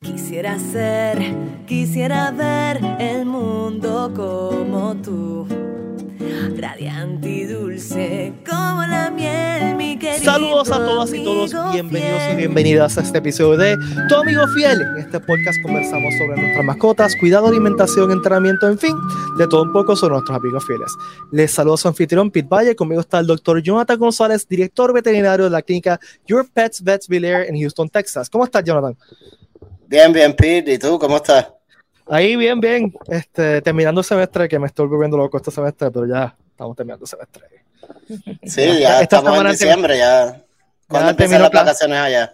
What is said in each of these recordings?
Quisiera ser, quisiera ver el mundo como tú. Radiante y dulce como la miel, mi querido. Saludos a todas y todos, bienvenidos y fiel. bienvenidas a este episodio de Tu Amigo Fiel. En este podcast conversamos sobre nuestras mascotas, cuidado, alimentación, entrenamiento, en fin, de todo un poco sobre nuestros amigos fieles. Les saludo a su anfitrión Pete Valle, conmigo está el doctor Jonathan González, director veterinario de la clínica Your Pets Vets Air en Houston, Texas. ¿Cómo estás, Jonathan? Bien, bien, Pete. ¿Y tú cómo estás? Ahí, bien, bien. Este, terminando el semestre, que me estoy volviendo loco este semestre, pero ya estamos terminando el semestre. Sí, ya Esta estamos en diciembre, ya. ¿Cuándo empiezan terminó las vacaciones allá?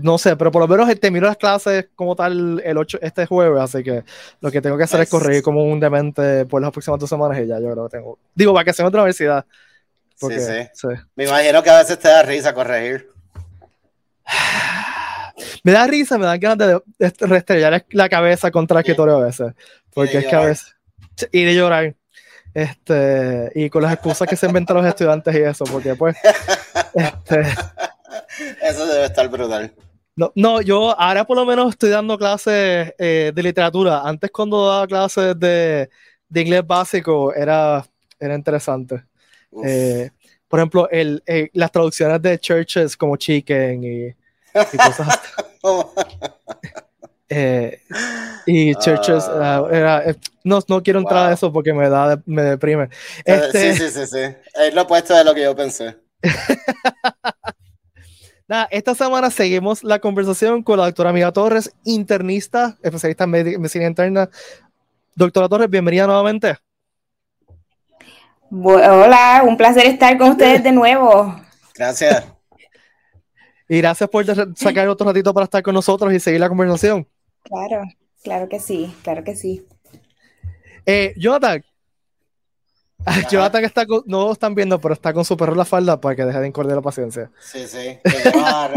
No sé, pero por lo menos termino las clases como tal el 8, este jueves, así que lo que tengo que hacer es Nice. corregir como un demente por las próximas dos semanas y ya yo creo que tengo. Digo, vacaciones de la universidad. Porque, Sí, sí. Me imagino que a veces te da risa corregir. Me da risa, me dan ganas de, restrellar la cabeza contra el escritorio a veces. Porque es que a veces. Y de llorar. Este, y con las excusas que se inventan los estudiantes y eso, porque pues. Este, Eso debe estar brutal. No, no, yo ahora por lo menos estoy dando clases eh, de literatura. Antes cuando daba clases de, de inglés básico era, era interesante. Eh, por ejemplo, el, eh, las traducciones de churches como chicken y, y cosas así. Eh, y churches, Ah. ah, era- eh, no, no quiero entrar a eso porque me da, me deprime. Este, Sí, sí, sí, sí. Es lo opuesto de lo que yo pensé. Nada, esta semana seguimos la conversación con la doctora Amiga Torres, internista, especialista en medi- medicina interna. Doctora Torres, bienvenida nuevamente. Hola, un placer estar con ustedes de nuevo. Gracias. Y gracias por sacar otro ratito para estar con nosotros y seguir la conversación. Claro, claro que sí, claro que sí. Eh, Jonathan. Jonathan está con, no lo están viendo, pero está con su perro en la falda para que deje de incordiar la paciencia. Sí, sí. Lleva,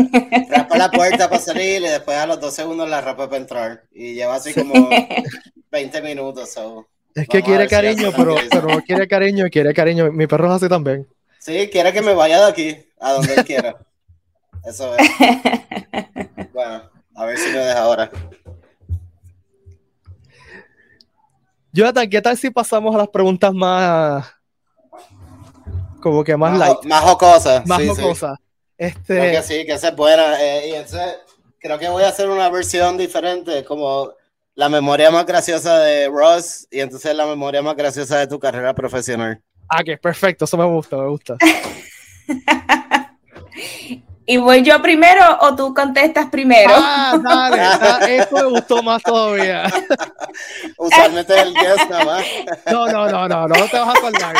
rapa la puerta para salir y después a los dos segundos la rapa para entrar. Y lleva así como 20 minutos. so. Es que Vamos quiere si cariño, pero, tranquiliza. pero no quiere cariño, quiere cariño. Mi perro es así también. Sí, quiere que me vaya de aquí, a donde él quiera. Eso es. Bueno, a ver si me deja ahora. Jonathan, ¿qué tal si pasamos a las preguntas más. como que más Más, light, más jocosas. más sí, sí. jocosas? Creo Este. que sí, que esa es buena. eh, y ese- creo que voy a hacer una versión diferente, como la memoria más graciosa de Ross y entonces la memoria más graciosa de tu carrera profesional. Ah, que perfecto, eso me gusta, me gusta. ¿Y voy yo primero o tú contestas primero? Ah, dale, da- esto me gustó más todavía. Usualmente el guest nada más. No, no, no, no, no te vas a acordar.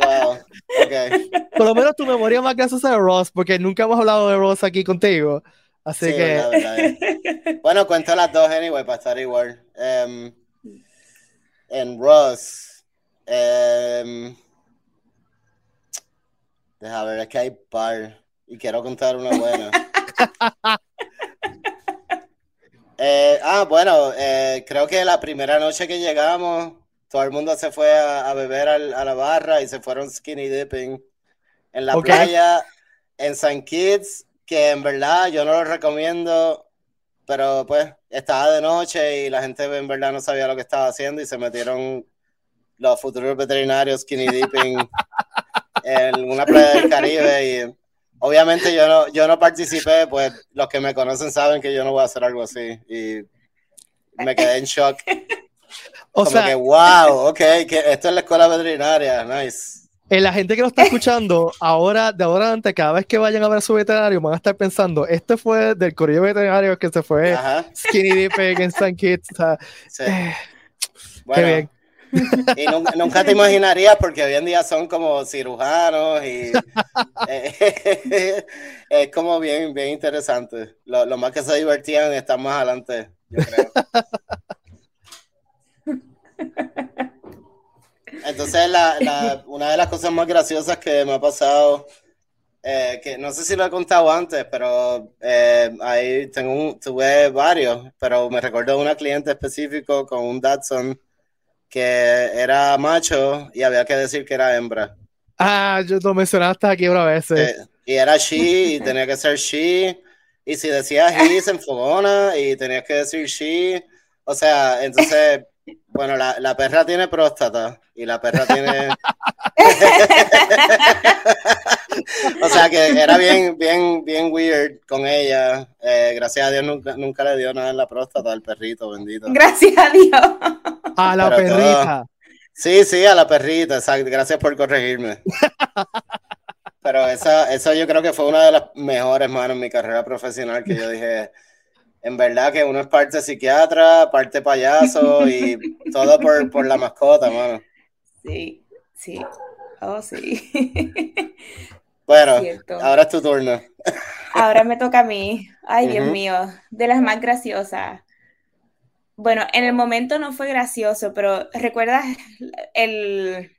Wow. Ok. Por lo menos tu memoria más graciosa de Ross, porque nunca hemos hablado de Ross aquí contigo. Así Sí, que, verdad, verdad. Bueno, cuento las dos anyway para estar igual. Em, en Ross. em, deja ver, es que hay par. Y quiero contar una buena. Eh, ah, bueno, eh, creo que la primera noche que llegamos, todo el mundo se fue a, a beber al- a la barra y se fueron skinny dipping en la playa en St. Kitts, que en verdad yo no lo recomiendo, pero pues estaba de noche y la gente en verdad no sabía lo que estaba haciendo y se metieron los futuros veterinarios skinny dipping en una playa del Caribe y obviamente yo no, yo no participé, pues los que me conocen saben que yo no voy a hacer algo así y me quedé en shock. o Como sea, que, wow, ok, que esto es la escuela veterinaria, nice. eh, la gente que nos está escuchando, ahora, de ahora adelante, cada vez que vayan a ver a su veterinario, van a estar pensando, este fue del correo veterinario que se fue Ajá, Skinny Dipping en St. Kitts. O sea, sí. eh, Bueno, bien. Y nunca, te imaginarías porque hoy en día son como cirujanos y eh, es como bien, bien interesante. Lo, lo más que se divertían están más adelante, yo creo. Entonces, la, una de las cosas más graciosas que me ha pasado, eh, que no sé si lo he contado antes, pero eh, ahí tengo tuve varios, pero me recuerdo una cliente específico con un Datsun que era macho y había que decir que era hembra. Ah, yo lo mencionaste aquí una vez. Eh, y era she y tenía que ser she Y si decías he, se enfogona y tenías que decir she. O sea, entonces, bueno, la, la perra tiene próstata y la perra tiene. o sea que era bien, bien, bien weird con ella. Eh, gracias a Dios nunca, nunca le dio nada en la próstata al perrito, bendito. Gracias a Dios. A la Pero perrita. Sí, sí, a la perrita, exacto. Gracias por corregirme. Pero esa, eso yo creo que fue una de las mejores, mano, en mi carrera profesional, que yo dije, en verdad que uno es parte psiquiatra, parte payaso y todo por, por la mascota, mano. Sí, sí. Oh, sí. Bueno, Cierto. ahora es tu turno. Ahora me toca a mí. Ay, Dios mío, de las más graciosas. Bueno, en el momento no fue gracioso, pero ¿recuerdas el,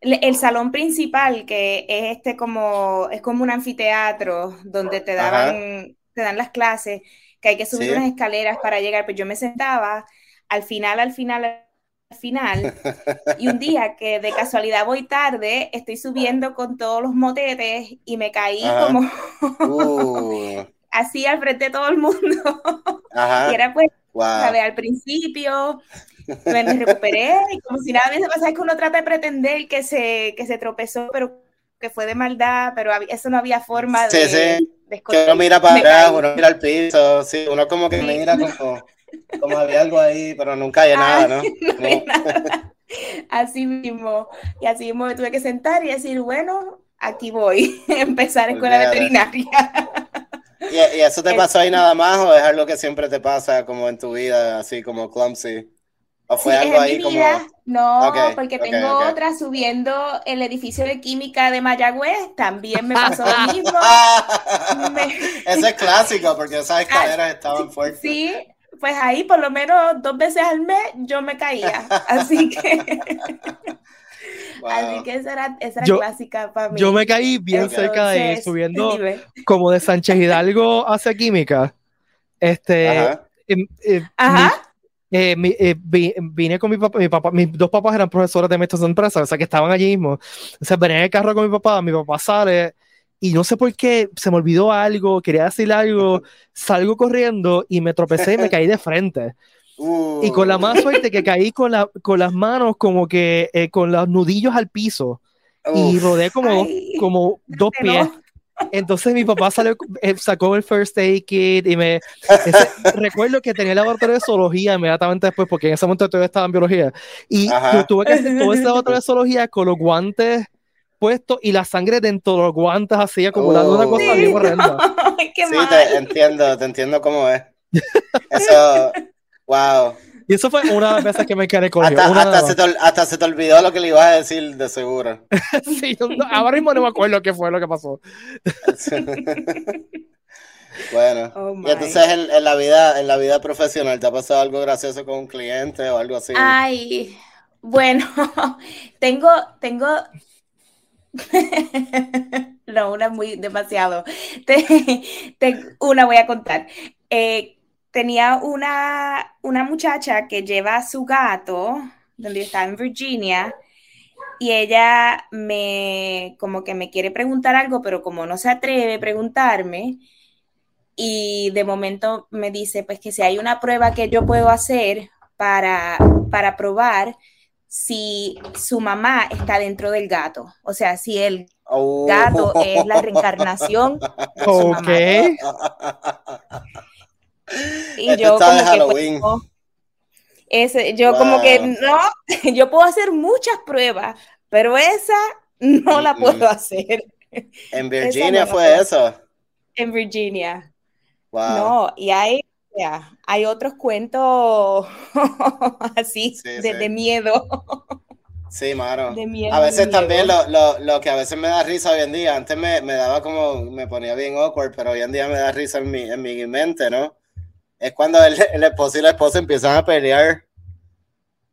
el, salón principal que es este como, es como un anfiteatro donde te daban, te dan las clases, que hay que subir Sí. unas escaleras para llegar? Pues yo me sentaba al final, al final, al final, y un día que de casualidad voy tarde, estoy subiendo con todos los motetes y me caí Ajá. como Uh, así al frente de todo el mundo. ajá. Y era pues, Wow. ¿sabes? Al principio me recuperé y como si nada hubiese pasado, es que uno trata de pretender que se, que se tropezó, pero que fue de maldad, pero eso no había forma Sí, de, sí. de Que uno mira para caí. uno mira al piso, sí, uno como que Sí. mira como, como había algo ahí, pero nunca hay Ah, nada, ¿no? no había nada. Así mismo. Y así mismo me tuve que sentar y decir, bueno, aquí voy, empezar escuela Olvídate. veterinaria. ¿Y, y eso te Es- pasó ahí nada más o es algo que siempre te pasa como en tu vida, así como clumsy? ¿O fue Sí, algo en ahí como... no, Ok, porque tengo ok. otra subiendo el edificio de química de Mayagüez, también me pasó lo mismo. Me- Ese es clásico porque esas escaleras estaban fuertes. Sí, pues ahí por lo menos dos veces al mes yo me caía. Así que, Wow. así que esa era, esa era Yo- clásica para mí. Yo me caí bien Entonces, cerca de él, subiendo dime. como de Sánchez Hidalgo hacia Química. Este, Ajá. em, eh, Ajá. mi- eh, mi- eh, vi- vine con mi papá, mi papá, mis dos papás eran profesores de maestros de empresa, o sea que estaban allí mismo. O sea, venía en el carro con mi papá, mi papá sale y no sé por qué se me olvidó algo, quería decir algo, salgo corriendo y me tropecé y me caí de frente. Uh, Y con la más suerte que caí con, la, con las manos como que eh, con los nudillos al piso y rodé como, Ay, como dos no. pies. Entonces mi papá salió, eh, sacó el first aid kit y me ese- recuerdo que tenía el laboratorio de zoología inmediatamente después, porque en ese momento todavía estaba en biología. Y Ajá. yo tuve que hacer todo ese laboratorio de zoología con los guantes puestos y la sangre dentro de los guantes, así acumulando una Oh. cosa Sí, bien horrenda. Qué sí, mal. te entiendo, te entiendo cómo es. Eso, wow. Y eso fue una de las veces que me quedé con Hasta, hasta, se te, hasta se te olvidó lo que le ibas a decir, de seguro. Sí, yo no- ahora mismo no me acuerdo qué fue lo que pasó. bueno. Oh, y entonces en, en la vida, en la vida profesional, ¿te ha pasado algo gracioso con un cliente o algo así? Ay, bueno, tengo, tengo, no, una muy demasiado. Te- una voy a contar. Eh, tenía una, una muchacha que lleva a su gato, donde estaba en Virginia, y ella me, como que me quiere preguntar algo, pero como no se atreve a preguntarme, y de momento me dice, pues que si hay una prueba que yo puedo hacer para, para probar si su mamá está dentro del gato. O sea, si el Oh. gato es la reencarnación de su Ok. mamá. Y Esto yo como que, pues, no. Ese- yo como que Wow. no, yo puedo hacer muchas pruebas, pero esa no la puedo hacer En Virginia no fue eso. en Virginia. Wow. No, y hay, hay otros cuentos así Sí, de, sí. de miedo. Sí, mano. De miedo, A veces también lo, lo, lo que a veces me da risa hoy en día, antes me, me daba como, me ponía bien awkward, pero hoy en día me da risa en mi, en mi mente, ¿no? Es cuando el, el esposo y la esposa empiezan a pelear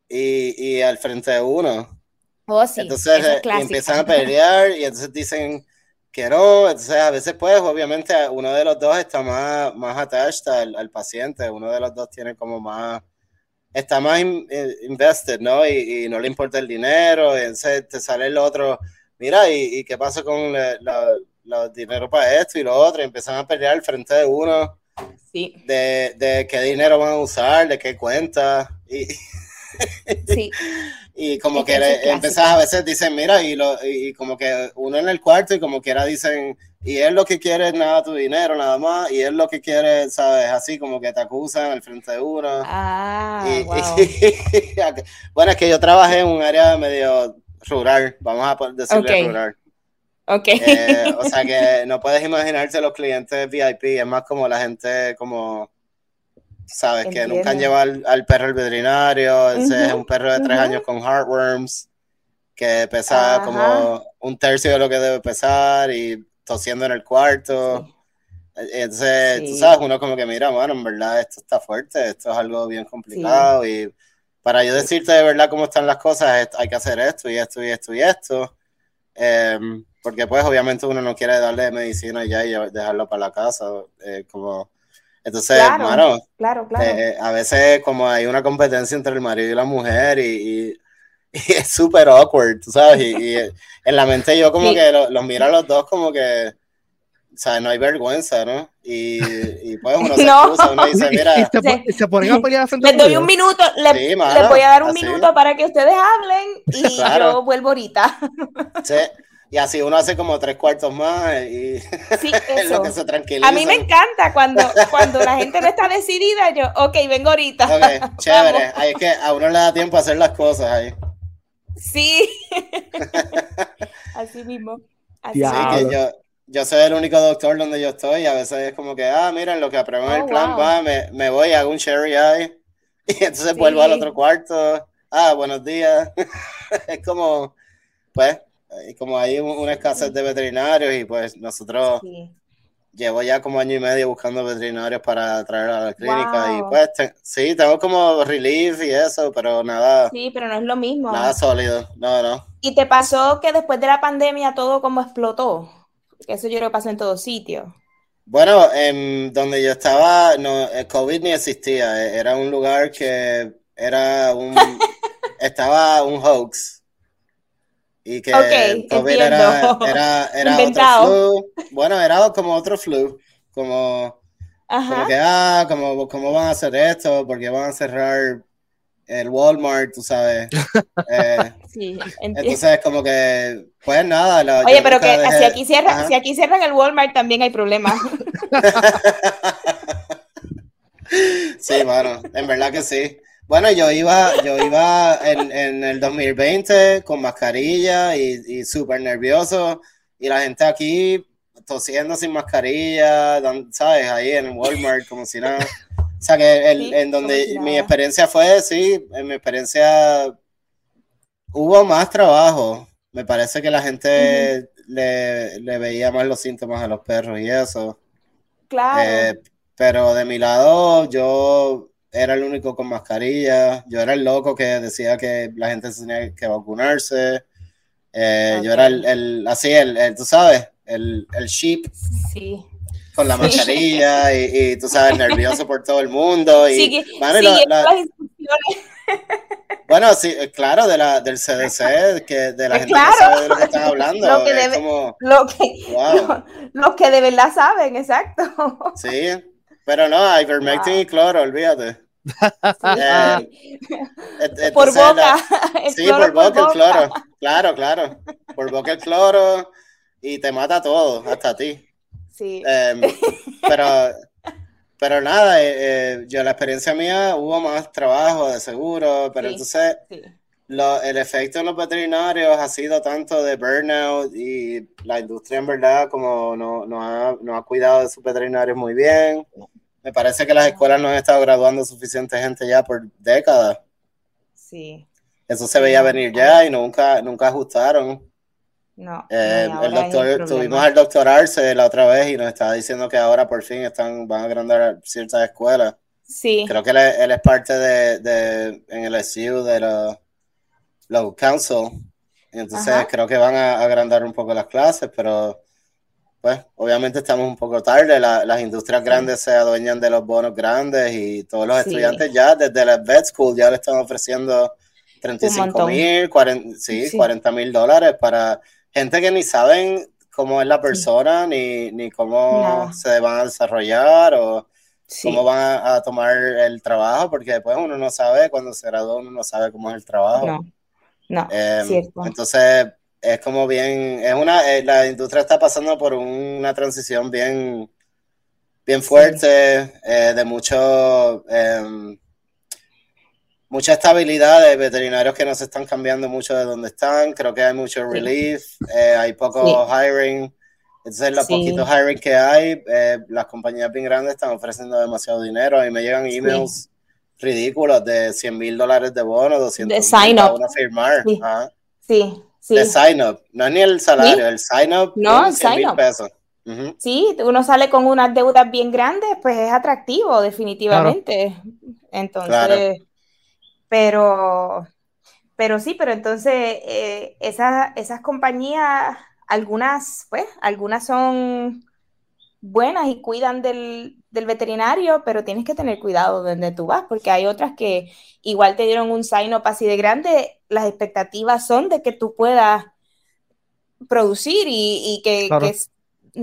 y, y al frente de uno. Oh, sí, entonces es eh, y empiezan a pelear y entonces dicen que no, entonces a veces pues obviamente uno de los dos está más, más attached al, al paciente, uno de los dos tiene como más, está más in- invested, ¿no? Y, y no le importa el dinero, y entonces te sale el otro, mira, ¿y, y qué pasa con los dinero para esto y lo otro, y empiezan a pelear al frente de uno Sí, de, de qué dinero van a usar, de qué cuenta. Y, sí. y como Es que es empezás a veces dicen, mira, y, lo, y como que uno en el cuarto y como quiera dicen, y él lo que quiere es nada tu dinero, nada más, y él lo que quiere, sabes, así como que te acusan al frente de uno. Ah, Y- wow. bueno, es que yo trabajé en un área medio rural, vamos a decirle Ok. rural. Ok. Eh, o sea que no puedes imaginarte los clientes VIP, es más como la gente como, sabes, que nunca han llevado al, al perro al veterinario, ese es Ujú, un perro de tres ujú. años con heartworms, que pesa Ajá. como un tercio de lo que debe pesar y tosiendo en el cuarto. Sí. Entonces, tú Sí. sabes, uno como que mira, bueno, en verdad esto está fuerte, esto es algo bien complicado y para yo decirte de verdad cómo están las cosas, es- hay que hacer esto y esto y esto y esto. Em, porque pues obviamente uno no quiere darle medicina ya y dejarlo para la casa. eh, como... Entonces, Claro, mano, Claro, claro. eh, a veces como hay una competencia entre el marido y la mujer y, y- y es súper awkward, tú sabes, y, y en la mente yo como Sí. que lo- los miro a los dos como que, o sea, no hay vergüenza, ¿no? Y, y pues uno se No. excusa, uno dice, mira, y se, se ponen a pelear frente Les doy un minuto, le- Sí, mano, les voy a dar un así. minuto para que ustedes hablen y Claro. yo vuelvo ahorita. sí, y así uno hace como tres cuartos más y Sí, es lo que se tranquiliza. A mí me encanta cuando, cuando la gente no está decidida, yo, ok, vengo ahorita. Ok, chévere, ahí es que a uno le da tiempo a hacer las cosas ahí. Sí. Así mismo. Así. Sí, que yo, yo soy el único doctor donde yo estoy y a veces es como que, ah, miren, lo que aprueban Oh, el plan wow. va, me, me voy, hago un cherry eye y entonces Sí. vuelvo al otro cuarto, ah, buenos días. es como, pues, eh, como hay un- una escasez de veterinarios y pues nosotros Sí. llevo ya como año y medio buscando veterinarios para traer a la clínica y Wow. pues te- sí, tengo como relief y eso, pero nada, Sí, pero no es lo mismo. nada sólido, no, no. ¿Y te pasó que después de la pandemia todo como explotó? Eso yo creo que pasó en todos sitios. Bueno, en donde yo estaba, no, el COVID ni existía. eh, Era un lugar que era un, estaba un hoax. Y que Ok, el COVID era, era, era otro flu. Bueno, era como otro flu. Como, como que, ah, como, ¿cómo van a hacer esto? Porque van a cerrar el Walmart, tú sabes. Eh, Sí, entiendo. entonces, como que, pues nada. la- Oye, pero que si aquí cierran, Ajá. si aquí cierran el Walmart también hay problemas. Sí, mano, en verdad que sí. Bueno, yo iba, yo iba en, en el 2020 con mascarilla y, y súper nervioso y la gente aquí tosiendo sin mascarilla, ¿sabes? Ahí en Walmart como si nada. O sea que el- Sí, en donde si mi experiencia fue, sí, en mi experiencia hubo más trabajo. Me parece que la gente le, le veía más los síntomas a los perros y eso. Claro. Eh, pero de mi lado, yo era el único con mascarilla. Yo era el loco que decía que la gente tenía que vacunarse. Eh, Yo era el, el- así, el, el- tú sabes, el, el sheep sí. con la Sí. mascarilla y, y, tú sabes, nervioso por todo el mundo. Y, Sigue, mano, y la- la- las instrucciones. bueno, sí, eh, claro, de la, del CDC, que de la Pues gente claro. que sabe de lo que están hablando. Lo que es debe- como, Lo que, wow, lo- los que de verdad saben, exacto. sí. Pero no, ivermectin Wow. y cloro, olvídate. Eh, Et- por boca. la- el sí, cloro por boca el cloro. Claro, claro. Por boca el cloro y te mata todo, hasta a ti. Sí. Em, pero, pero nada, eh, eh, yo la experiencia mía hubo más trabajo de seguro, pero Sí. entonces sí. lo- el efecto en los veterinarios ha sido tanto de burnout y la industria en verdad como no, no, ha, no ha cuidado de sus veterinarios muy bien. Me parece que las escuelas no han estado graduando suficiente gente ya por décadas. Sí. Eso se veía venir ya y nunca, nunca ajustaron. No. Eh, el doctor, problema. tuvimos al doctor Arce la otra vez y nos estaba diciendo que ahora por fin están, van a agrandar ciertas escuelas. Sí. Creo que él, es- él es parte de, de, en el SU de los los council. Entonces Ajá. creo que van a agrandar un poco las clases, pero pues obviamente estamos un poco tarde. La- las industrias Sí. grandes se adueñan de los bonos grandes y todos los Sí. estudiantes ya desde la vet school ya le están ofreciendo 35 montón. mil, 40, sí, Sí. 40 mil dólares para gente que ni saben cómo es la persona, ni, ni cómo se van a desarrollar o cómo van a, tomar el trabajo, porque después uno no sabe, cuando se gradúa uno no sabe cómo es el trabajo. No, no, em, Entonces, es como bien, es una, eh, la industria está pasando por una transición bien, bien fuerte, eh, de mucho, em, mucha estabilidad de veterinarios que no se están cambiando mucho de donde están, creo que hay mucho relief, eh, hay poco hiring, entonces los poquitos hiring que hay, las compañías bien grandes están ofreciendo demasiado dinero, a mí me llegan emails ridículos de 100 mil dólares de bono, 200 mil para firmar. sí. De sign up, no es ni el salario, el sign up. No, el sign up. Pesos. Sí, uno sale con unas deudas bien grandes, pues es atractivo, definitivamente. Entonces, pero, pero sí, pero entonces eh, esas compañías, algunas, pues, algunas son buenas y cuidan del, del, veterinario, pero tienes que tener cuidado donde tú vas, porque hay otras que igual te dieron un sign-up así de grande, las expectativas son de que tú puedas producir y, que,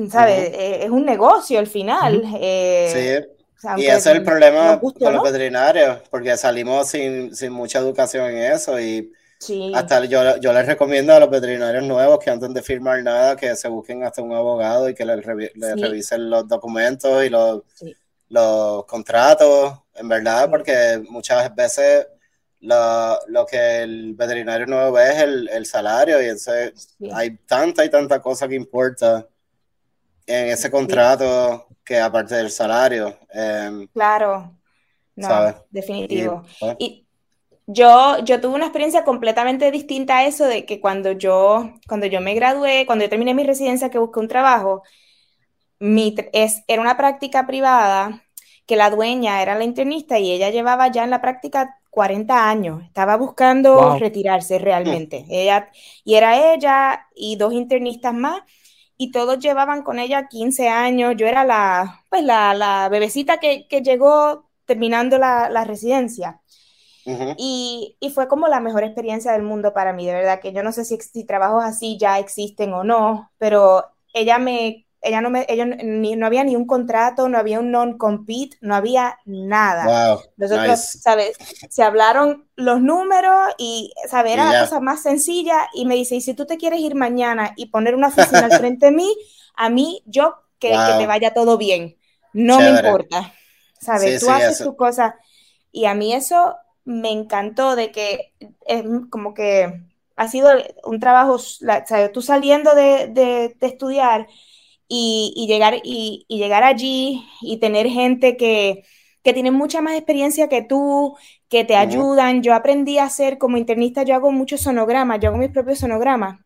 ¿sabes? Eh, es un negocio al final. Eh, sí. y ese es el problema con los veterinarios, porque salimos sin, sin mucha educación en eso y hasta yo, yo, les recomiendo a los veterinarios nuevos que antes de firmar nada, que se busquen hasta un abogado y que les, revisen los documentos y los, los contratos, en verdad, porque muchas veces lo, lo, que el veterinario nuevo ve es el, el salario y entonces hay tanta y tanta cosa que importa en ese contrato que aparte del salario. Em, claro, no, definitivo. Pues, y, yo, yo tuve una experiencia completamente distinta a eso de que cuando yo, cuando yo me gradué, cuando yo terminé mi residencia, que busqué un trabajo, mi, es, era una práctica privada que la dueña era la internista y ella llevaba ya en la práctica 40 años, estaba buscando retirarse realmente. Ella, y era ella y dos internistas más, y todos llevaban con ella 15 años. Yo era la, pues la, la bebecita que, que, llegó terminando la, la residencia y, y, fue como la mejor experiencia del mundo para mí, de verdad que yo no sé si, si trabajos así ya existen o no, pero ella me, ella no me, ella ni, no había ni un contrato, no había un non-compete, no había nada. Nosotros, ¿sabes? Se hablaron los números y, ¿sabes? Era la cosa más sencilla y me dice, y si tú te quieres ir mañana y poner una oficina al frente de mí, a mí, yo, que, que te vaya todo bien, no me importa, ¿sabes? tú haces tu cosa y a mí eso me encantó de que es como que ha sido un trabajo, tú saliendo de, estudiar y, llegar, y, llegar allí y tener gente que, tiene mucha más experiencia que tú, que te ayudan. Yo aprendí a hacer como internista, yo hago muchos sonogramas, yo hago mis propios sonogramas.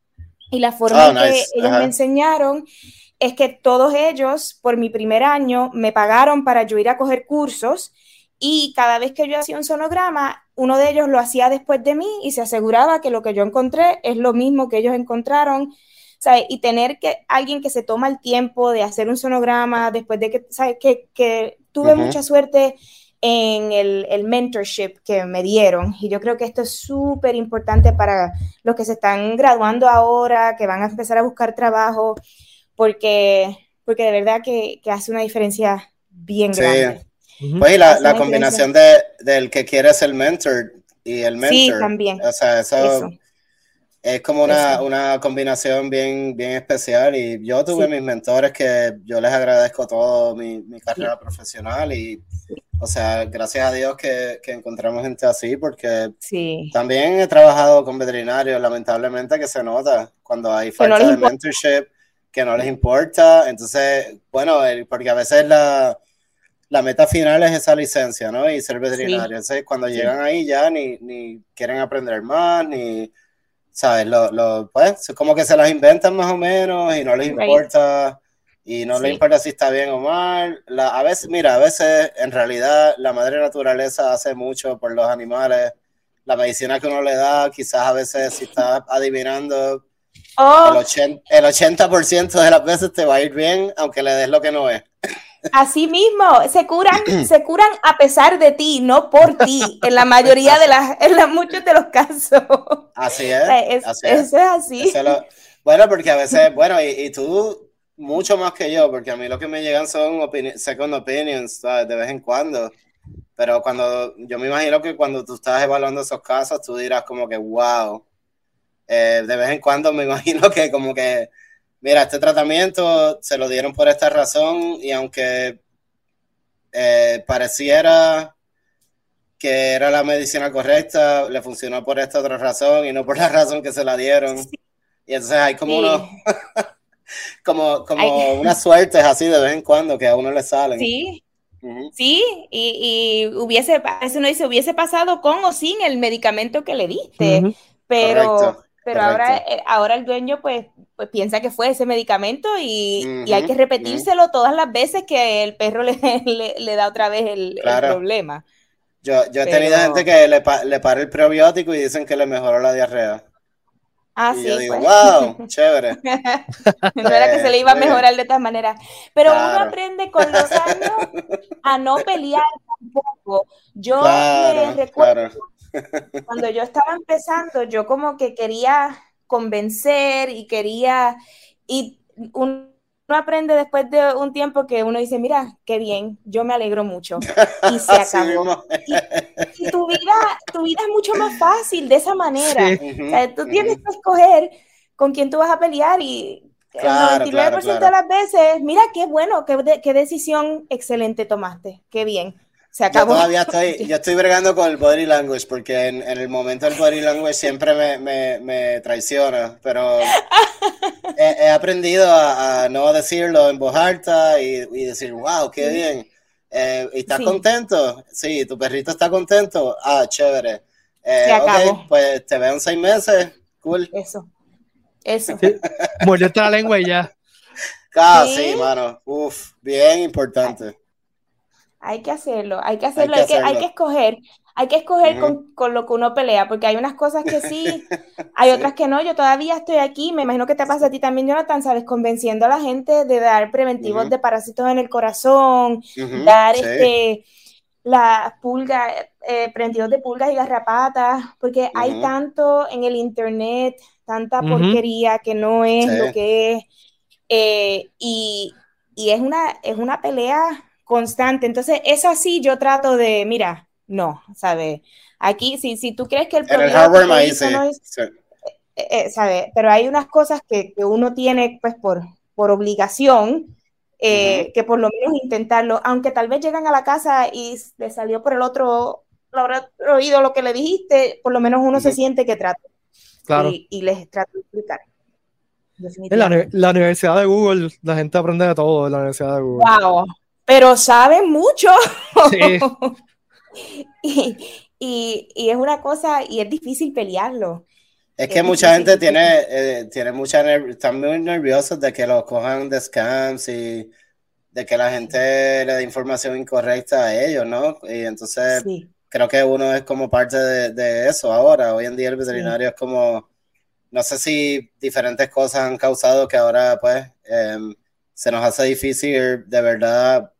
Y la forma oh, que ellos me enseñaron es que todos ellos, por mi primer año, me pagaron para yo ir a coger cursos y cada vez que yo hacía un sonograma, uno de ellos lo hacía después de mí y se aseguraba que lo que yo encontré es lo mismo que ellos encontraron. ¿sabes? Y tener que alguien que se toma el tiempo de hacer un sonograma después de que, ¿sabes? Que, que tuve mucha suerte en el, el, mentorship que me dieron. Y yo creo que esto es súper importante para los que se están graduando ahora, que van a empezar a buscar trabajo, porque, porque de verdad que, que hace una diferencia bien grande. Pues la, la combinación de, del que quiere ser mentor y el mentor. Sí, también. O sea, eso, es como una, una, combinación bien, bien especial. Y yo tuve mis mentores que yo les agradezco todo mi, mi carrera profesional. Y, o sea, gracias a Dios que, que encontramos gente así, porque también he trabajado con veterinarios, lamentablemente, que se nota cuando hay falta de mentorship, que no les importa. Entonces, bueno, porque a veces la la meta final es esa licencia, ¿no? Y ser veterinario. Entonces, cuando llegan ahí ya ni, ni, quieren aprender más, ni, ¿sabes? Lo, lo, pues, como que se las inventan más o menos y no les importa, y no les importa si está bien o mal. La, a veces, mira, a veces en realidad la madre naturaleza hace mucho por los animales. La medicina que uno le da, quizás a veces si está adivinando, oh. el, 80, el 80% de las veces te va a ir bien, aunque le des lo que no es. Así mismo, se curan, se curan a pesar de ti, no por ti, en la mayoría de las, en muchos de los casos. Así es. Eso es así. Bueno, porque a veces, bueno, y, y, tú mucho más que yo, porque a mí lo que me llegan son opini second opinions, ¿sabes? De vez en cuando. Pero cuando, yo me imagino que cuando tú estás evaluando esos casos, tú dirás como que, wow. Eh, de vez en cuando me imagino que como que, mira, este tratamiento se lo dieron por esta razón y aunque eh, pareciera que era la medicina correcta, le funcionó por esta otra razón y no por la razón que se la dieron. Y entonces hay como sí. uno, como, como unas suertes así de vez en cuando que a uno le salen. Sí. Uh -huh. Sí, y, y, hubiese, eso no dice, hubiese pasado con o sin el medicamento que le diste, uh -huh. pero, Correcto. Pero ahora, eh, ahora el dueño pues, pues piensa que fue ese medicamento y, uh -huh. y hay que repetírselo todas las veces que el perro le, le, le da otra vez el, claro. el problema. Yo, yo he tenido gente que le, le para el prebiótico y dicen que le mejoró la diarrea. Ah, y sí. yo digo, pues. wow, chévere. no era que se le iba a mejorar de todas maneras. Pero claro. uno aprende con los años a no pelear tampoco. Yo claro, me recuerdo claro. Cuando yo estaba empezando, yo como que quería convencer y quería. Y un, uno aprende después de un tiempo que uno dice, mira, qué bien, yo me alegro mucho. Y se acabó. y, y, tu, vida, tu vida es mucho más fácil de esa manera. Sí. O sea, tú tienes que escoger con quién tú vas a pelear y claro, el 99% claro, claro. de las veces, mira, qué bueno, qué, qué decisión excelente tomaste, qué bien. Se acabó. Yo todavía estoy, yo estoy bregando con el body language porque en, en el momento el body language siempre me, me, me traiciona, pero he, he, aprendido a, a, no decirlo en voz alta y, y decir, wow, qué bien. Eh, ¿Y estás sí. contento? Sí, tu perrito está contento. Ah, chévere. Eh, Se acabó. Okay, pues te veo en seis meses. Cool. Eso. Eso. Sí. Morderte la lengua y ya. Ah, sí, sí mano. Uf, bien importante. Hay que hacerlo, hay que hacerlo, hay que, hay que, hay que escoger, hay que escoger uh -huh. con, con, lo que uno pelea, porque hay unas cosas que sí, hay sí. otras que no. Yo todavía estoy aquí, me imagino que te pasa a ti también, Jonathan, ¿sabes? Convenciendo a la gente de dar preventivos uh -huh. de parásitos en el corazón, uh -huh. dar sí. este las pulgas, eh, preventivos de pulgas y garrapatas, porque hay tanto en el internet, tanta porquería que no es sí. lo que es, eh, y, y es, una, es una pelea constante. Entonces, eso así yo trato de, mira, no, ¿sabes? Aquí, si, si tú crees que el problema no es, sí. eh, eh, ¿sabes? Pero hay unas cosas que, que, uno tiene, pues, por, por obligación, eh, uh -huh. que por lo menos intentarlo, aunque tal vez llegan a la casa y le salió por el otro, lo habrá oído lo que le dijiste, por lo menos uno uh -huh. se siente que trata. Claro. Y, y les trato de explicar. En la, la, Universidad de Google, la gente aprende de todo en la Universidad de Google. Wow pero saben mucho. Sí. y, y, y, es una cosa, y es difícil pelearlo. Es que es mucha gente tiene, eh, tiene mucha, están muy nerviosos de que los cojan de scams y de que la gente le dé información incorrecta a ellos, ¿no? Y entonces sí. creo que uno es como parte de, de, eso ahora. Hoy en día el veterinario sí. es como, no sé si diferentes cosas han causado que ahora pues eh, se nos hace difícil de verdad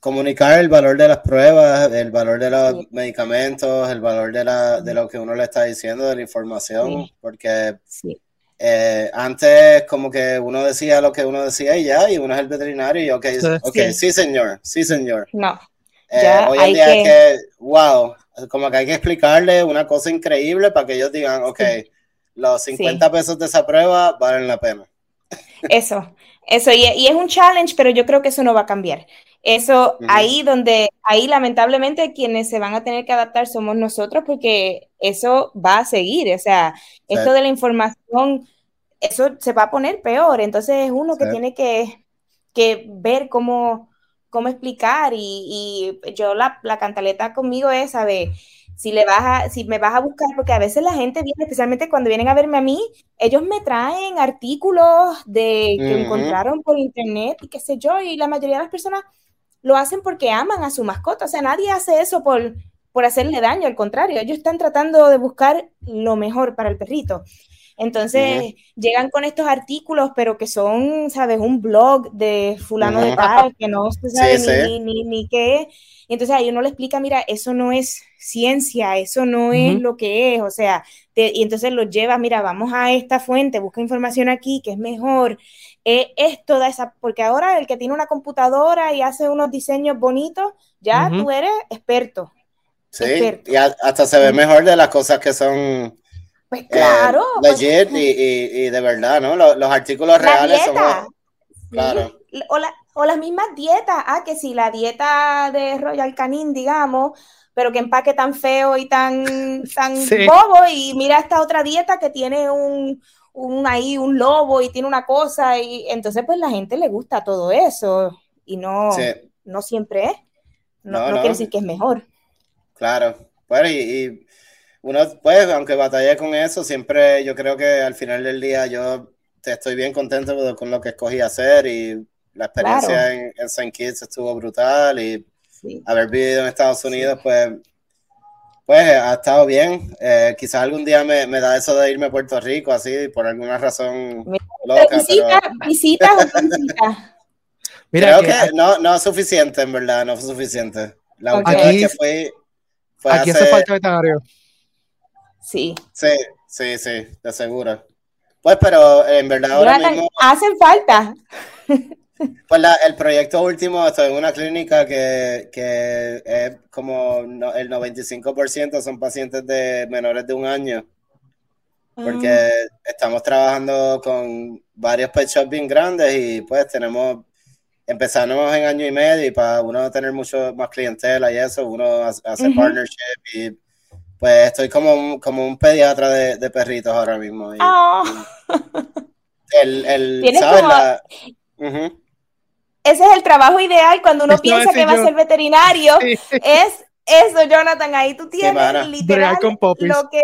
comunicar el valor de las pruebas, el valor de los sí. medicamentos, el valor de, la, de lo que uno le está diciendo, de la información, sí. porque sí. Eh, antes como que uno decía lo que uno decía y ya, y uno es el veterinario y ok, okay sí. señor, sí señor. No. Eh, hoy en día que... es que, wow, como que hay que explicarle una cosa increíble para que ellos digan, ok, los 50 pesos de esa prueba valen la pena. Eso, eso, y, y, es un challenge, pero yo creo que eso no va a cambiar. Eso, uh -huh. ahí donde, ahí lamentablemente quienes se van a tener que adaptar somos nosotros porque eso va a seguir, o sea, sí. esto de la información, eso se va a poner peor, entonces es uno sí. que tiene que, que ver cómo, cómo explicar y, y yo la, la, cantaleta conmigo es, a ver, si le vas a, si me vas a buscar, porque a veces la gente viene, especialmente cuando vienen a verme a mí, ellos me traen artículos de que uh -huh. encontraron por internet y qué sé yo, y la mayoría de las personas lo hacen porque aman a su mascota. O sea, nadie hace eso por, por hacerle daño, al contrario, ellos están tratando de buscar lo mejor para el perrito. Entonces llegan con estos artículos, pero que son, ¿sabes? Un blog de fulano de tal, que no se sabe ni, Ni, ni, qué. Y entonces ahí uno le explica, mira, eso no es ciencia, eso no es lo que es, o sea, y entonces lo lleva, mira, vamos a esta fuente, busca información aquí, que es mejor. Eh, es toda esa, porque ahora el que tiene una computadora y hace unos diseños bonitos, ya tú eres experto. Sí, y hasta se ve mejor de las cosas que son pues claro. Eh, pues, legit y, y, de verdad, ¿no? Los, los artículos reales son. Claro. O, la, o, las mismas dietas. Ah, que si la dieta de Royal Canin, digamos, pero que empaque tan feo y tan, tan bobo. Y mira esta otra dieta que tiene un, un ahí, un lobo y tiene una cosa. Y entonces, pues la gente le gusta todo eso. Y no, no siempre es. No, no, quiere decir que es mejor. Claro. Bueno, y uno, pues, aunque batallé con eso, siempre yo creo que al final del día yo estoy bien contento con lo que escogí hacer y la experiencia en, en St. Kitts estuvo brutal y haber vivido en Estados Unidos, pues, pues ha estado bien. Eh, quizás algún día me, me, da eso de irme a Puerto Rico, así, por alguna razón loca. Visita, visita o visita. Mira, creo que, no, no es suficiente, en verdad, no fue suficiente. La última vez que fui fue aquí hace, hace falta veterinario. Sí. Sí, sí, sí, de seguro. Pues, pero en verdad ahora mismo... Hacen falta. Pues el proyecto último, estoy en una clínica que, que es como el 95% son pacientes de menores de un año. Porque ah. estamos trabajando con varios pet shops bien grandes y pues tenemos, empezamos en año y medio y para uno tener mucho más clientela y eso, uno hace partnership y pues estoy como un, como un pediatra de, perritos ahora mismo. Oh. El, el ¿sabes? Ese es el trabajo ideal cuando uno piensa que va a ser veterinario. Es eso, Jonathan. Ahí tú tienes literal lo que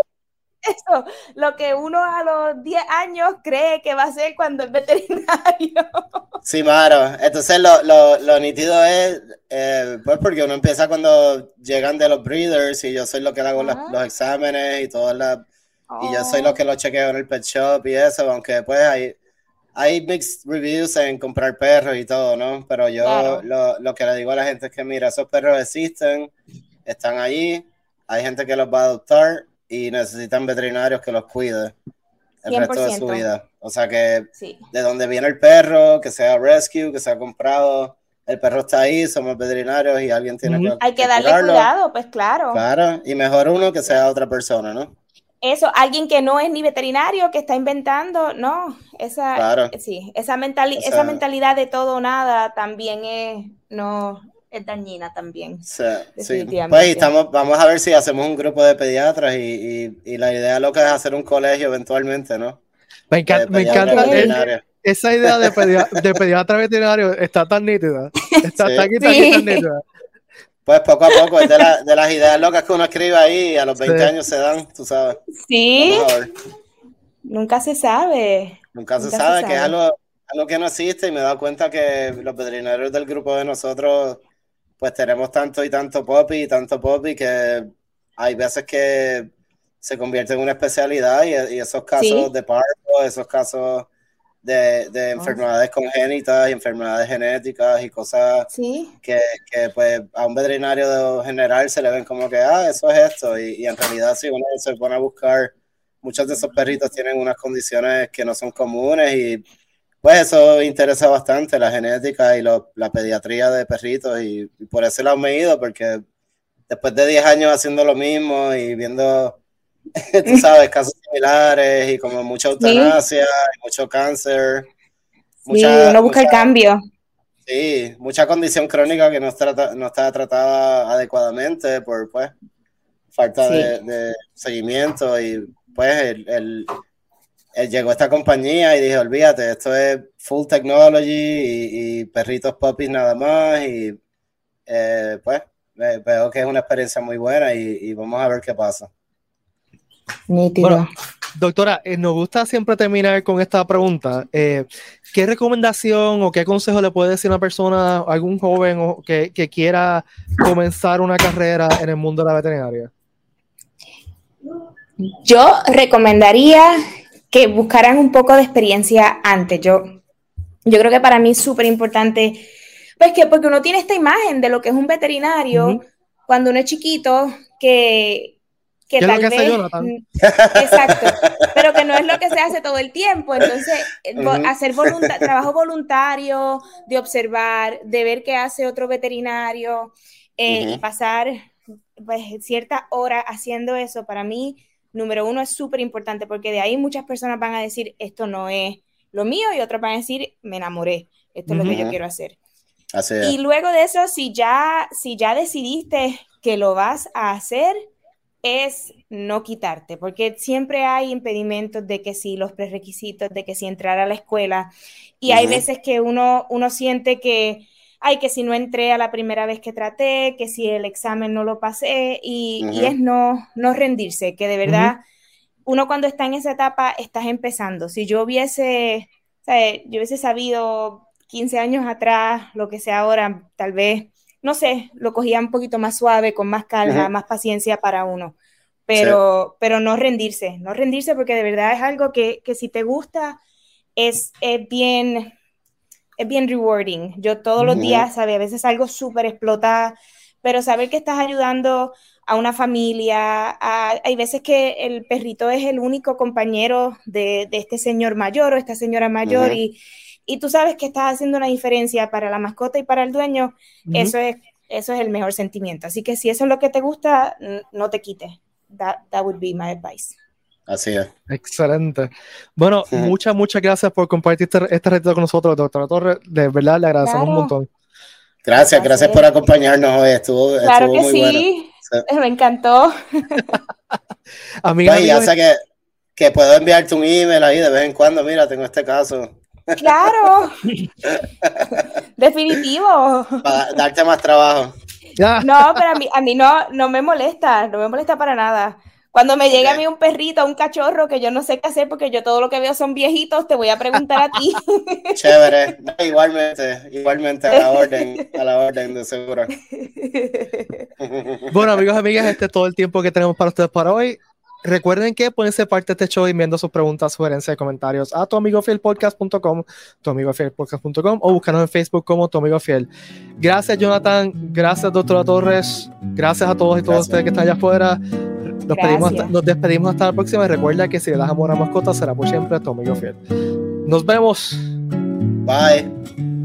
eso, lo que uno a los 10 años cree que va a ser cuando es veterinario. Sí, Maro. Entonces lo, lo, lo nítido es, eh, pues porque uno empieza cuando llegan de los breeders y yo soy lo que hago los, ah. exámenes y todas las... Y yo soy lo oh. que lo chequeo en el pet shop y eso, aunque después hay, hay mixed reviews en comprar perros y todo, ¿no? Pero yo lo, lo que le digo a la gente es que, mira, esos perros existen, están allí, hay gente que los va a adoptar y necesitan veterinarios que los cuiden el resto de su vida. O sea que de donde viene el perro, que sea rescue, que sea comprado, el perro está ahí, somos veterinarios y alguien tiene que. Hay que darle cuidado, pues claro. Claro, y mejor uno que sea otra persona, ¿no? Eso, alguien que no es ni veterinario, que está inventando, no, esa, sí, esa, esa mentalidad de todo o nada también es, no, es dañina también. Sí, sí. Pues estamos, vamos a ver si hacemos un grupo de pediatras y, y, la idea loca es hacer un colegio eventualmente, ¿no? Me, encanta, me encanta esa idea de, de, pediatra veterinario está tan nítida. Está tan, nítida. Pues poco a poco, es de, de, las ideas locas que uno escribe ahí y a los 20 años se dan, tú sabes. Sí. Nunca se sabe. Nunca se, sabe, que es algo, algo que no existe y me he dado cuenta que los veterinarios del grupo de nosotros pues tenemos tanto y tanto poppy y tanto poppy que hay veces que se convierte en una especialidad y, esos casos de parto, esos casos de, de ah. enfermedades congénitas y enfermedades genéticas y cosas que, que, pues a un veterinario general se le ven como que, ah, eso es esto, y, y en realidad si uno se pone a buscar, muchos de esos perritos tienen unas condiciones que no son comunes y pues eso interesa bastante, la genética y la pediatría de perritos, y, por eso lo he ido, porque después de 10 años haciendo lo mismo y viendo, tú sabes, casos similares y como mucha eutanasia, mucho cáncer. Mucha, uno busca el cambio. Sí, mucha condición crónica que no está, no está tratada adecuadamente por pues, falta de, seguimiento y pues el eh, llegó esta compañía y dije, olvídate, esto es full technology y, perritos puppies nada más y eh, pues veo que es una experiencia muy buena y, vamos a ver qué pasa. Bueno, doctora, eh, nos gusta siempre terminar con esta pregunta. ¿Qué recomendación o qué consejo le puede decir a una persona, algún joven que, que quiera comenzar una carrera en el mundo de la veterinaria? Yo recomendaría que buscaran un poco de experiencia antes. Yo, yo creo que para mí es súper importante, pues que porque uno tiene esta imagen de lo que es un veterinario cuando uno es chiquito, que, que tal vez... Exacto, pero que no es lo que se hace todo el tiempo. Entonces, hacer trabajo voluntario, de observar, de ver qué hace otro veterinario eh, y pasar pues, cierta hora haciendo eso, para mí, número uno, es súper importante porque de ahí muchas personas van a decir, esto no es lo mío y otros van a decir, me enamoré, esto es lo que yo quiero hacer. Y luego de eso, si ya, si ya decidiste que lo vas a hacer, es no quitarte, porque siempre hay impedimentos de que si los prerequisitos, de que si entrar a la escuela, y hay veces que uno, uno siente que, ay, que si no entré a la primera vez que traté, que si el examen no lo pasé, y, es no, no rendirse, que de verdad uno cuando está en esa etapa estás empezando. Si yo hubiese, yo hubiese sabido 15 años atrás lo que sé ahora, tal vez, no sé, lo cogía un poquito más suave, con más calma, más paciencia para uno. Pero, pero no rendirse, no rendirse porque de verdad es algo que, que si te gusta, es, es bien, es bien rewarding. Yo todos los días, ¿sabes? A veces algo súper explotada, pero saber que estás ayudando a una familia, hay veces que el perrito es el único compañero de, de este señor mayor o esta señora mayor y, y, tú sabes que estás haciendo una diferencia para la mascota y para el dueño, eso, es, eso es el mejor sentimiento. Así que si eso es lo que te gusta, no te quites. That, that would be my advice. Así es. Excelente. Bueno, muchas, muchas gracias por compartir este, este reto con nosotros, doctora Torres. De verdad, le agradecemos un montón. Gracias, gracias, por acompañarnos hoy. Estuvo, claro que sí. Me encantó. Amiga, ya sé que, que, puedo enviarte un email ahí de vez en cuando. Mira, tengo este caso. Claro. Definitivo. Para darte más trabajo. No, pero a mí, a mí no, no me molesta, no me molesta para nada. Cuando me llega a mí un perrito, un cachorro que yo no sé qué hacer porque yo todo lo que veo son viejitos, te voy a preguntar a ti. Chévere, igualmente, igualmente a la orden, a la orden de seguro. Bueno, amigos, amigas, este es todo el tiempo que tenemos para ustedes para hoy. Recuerden que pueden ser parte de este show enviando sus preguntas, sugerencias y comentarios a tu amigo podcast.com, tu amigo podcast.com o búscanos en Facebook como tu amigo fiel. Gracias, Jonathan. Gracias, doctora Torres. Gracias a todos y todas ustedes que están allá afuera. Nos, despedimos hasta la próxima y recuerda que si le das amor a mascotas será por siempre tu amigo fiel. Nos vemos. Bye.